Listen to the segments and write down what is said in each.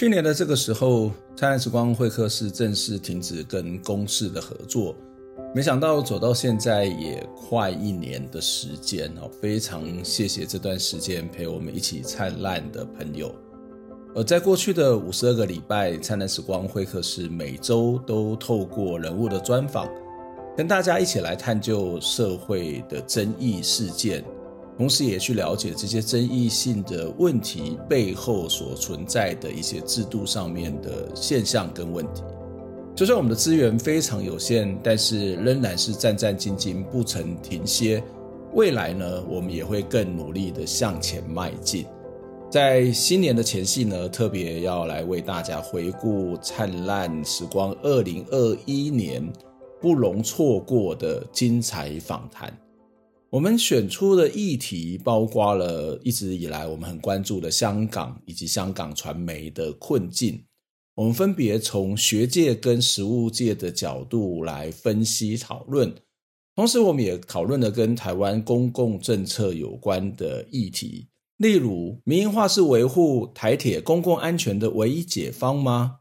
去年的这个时候，灿烂时光会客室正式停止跟公视的合作。没想到走到现在也快一年的时间哦，非常谢谢这段时间陪我们一起灿烂的朋友。而在过去的五十二个礼拜，灿烂时光会客室每周都透过人物的专访，跟大家一起来探究社会的争议事件。同时也去了解这些争议性的问题背后所存在的一些制度上面的现象跟问题。就算我们的资源非常有限，但是仍然是战战兢兢，不曾停歇。未来呢，我们也会更努力的向前迈进。在新年的前夕呢，特别要来为大家回顾灿烂时光二零二一年不容错过的精彩访谈。我们选出的议题包括了一直以来我们很关注的香港以及香港传媒的困境。我们分别从学界跟实务界的角度来分析讨论，同时我们也讨论了跟台湾公共政策有关的议题，例如民营化是维护台铁公共安全的唯一解方吗？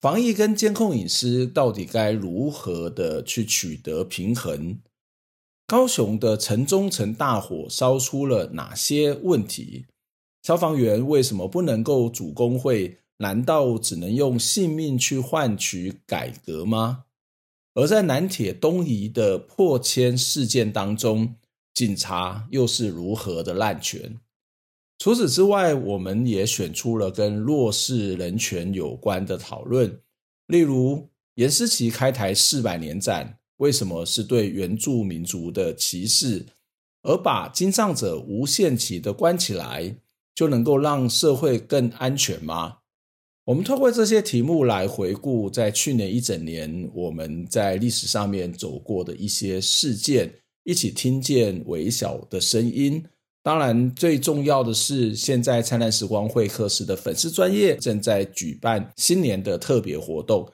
防疫跟监控隐私到底该如何的去取得平衡？高雄的城中城大火烧出了哪些问题？消防员为什么不能够主工会？难道只能用性命去换取改革吗？而在南铁东移的破迁事件当中，警察又是如何的滥权？除此之外，我们也选出了跟弱势人权有关的讨论，例如颜思齐开台四百年展。为什么是对原住民族的歧视？而把精障者无限期的关起来，就能够让社会更安全吗？我们透过这些题目来回顾，在去年一整年我们在历史上面走过的一些事件，一起听见微小的声音。当然，最重要的是，现在灿烂时光会客室的粉丝专业正在举办新年的特别活动。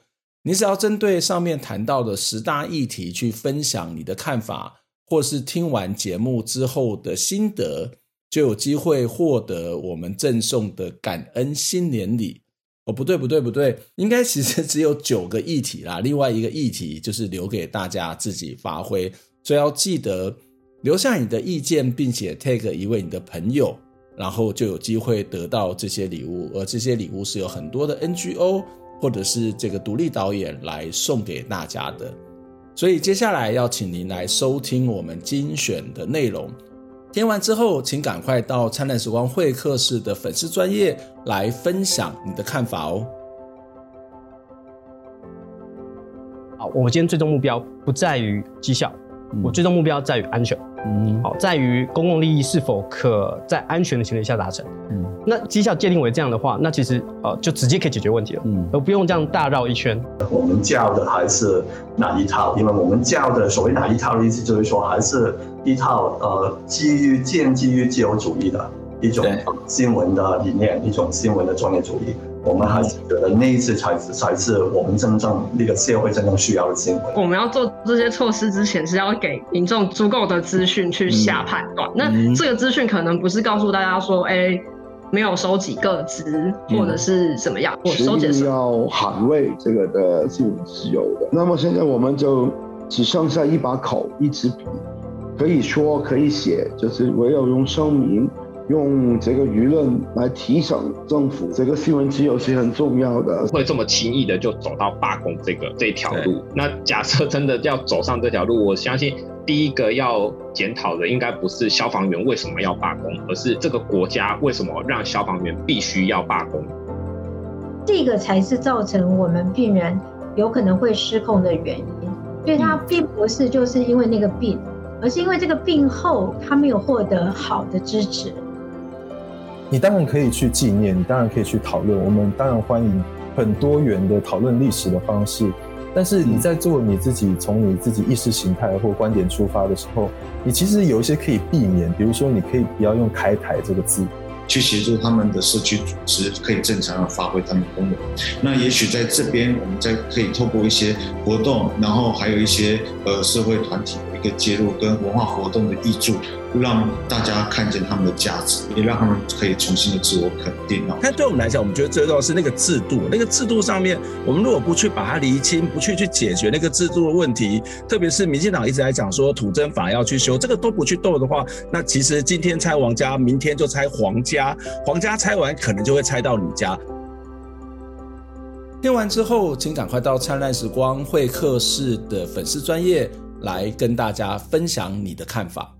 你只要针对上面谈到的十大议题去分享你的看法，或是听完节目之后的心得，就有机会获得我们赠送的感恩新年礼。哦，不对，不对，不对，应该其实只有九个议题啦。另外一个议题就是留给大家自己发挥，所以要记得留下你的意见，并且 tag 一位你的朋友，然后就有机会得到这些礼物。而这些礼物是有很多的 NGO。或者是这个独立导演来送给大家的，所以接下来要请您来收听我们精选的内容。听完之后，请赶快到灿烂时光会客室的粉丝专业来分享你的看法哦。好，我们今天最终目标不在于绩效，嗯、我最终目标在于安全。嗯，好，在于公共利益是否可在安全的前提下达成。嗯，那绩效界定为这样的话，那其实呃就直接可以解决问题了。嗯，而不用这样大绕一圈。我们教的还是哪一套？因为我们教的所谓哪一套的意思，就是说还是一套呃基于建基于自由主义的一种新闻的理念，一种新闻的专业主义。我们还是觉得那一次才是才是我们真正那个社会真正需要的新闻。我们要做这些措施之前，是要给民众足够的资讯去下判断。嗯、那这个资讯可能不是告诉大家说，哎、欸，没有收集个资或者是怎么样，我、嗯、收集是要捍卫这个的新闻自由的。那么现在我们就只剩下一把口，一支笔，可以说可以写，就是唯有用声明。用这个舆论来提醒政府，这个新闻自由是很重要的。会这么轻易的就走到罢工这个这一条路。那假设真的要走上这条路，我相信第一个要检讨的应该不是消防员为什么要罢工，而是这个国家为什么让消防员必须要罢工。这个才是造成我们病人有可能会失控的原因。所以他并不是就是因为那个病，而是因为这个病后他没有获得好的支持。你当然可以去纪念，你当然可以去讨论，我们当然欢迎很多元的讨论历史的方式。但是你在做你自己从你自己意识形态或观点出发的时候，你其实有一些可以避免，比如说你可以不要用“开台”这个字，去协助他们的社区组织可以正常的发挥他们的功能。那也许在这边，我们再可以透过一些活动，然后还有一些呃社会团体一个介入跟文化活动的挹注，让大家看见他们的价值，也让他们可以重新的自我肯定啊。但对我们来讲，我们觉得最重要是那个制度，那个制度上面，我们如果不去把它厘清，不去去解决那个制度的问题，特别是民进党一直在讲说土增法要去修，这个都不去斗的话，那其实今天拆王家，明天就拆皇家，皇家拆完可能就会拆到你家。听完之后，请赶快到灿烂时光会客室的粉丝专页来跟大家分享你的看法。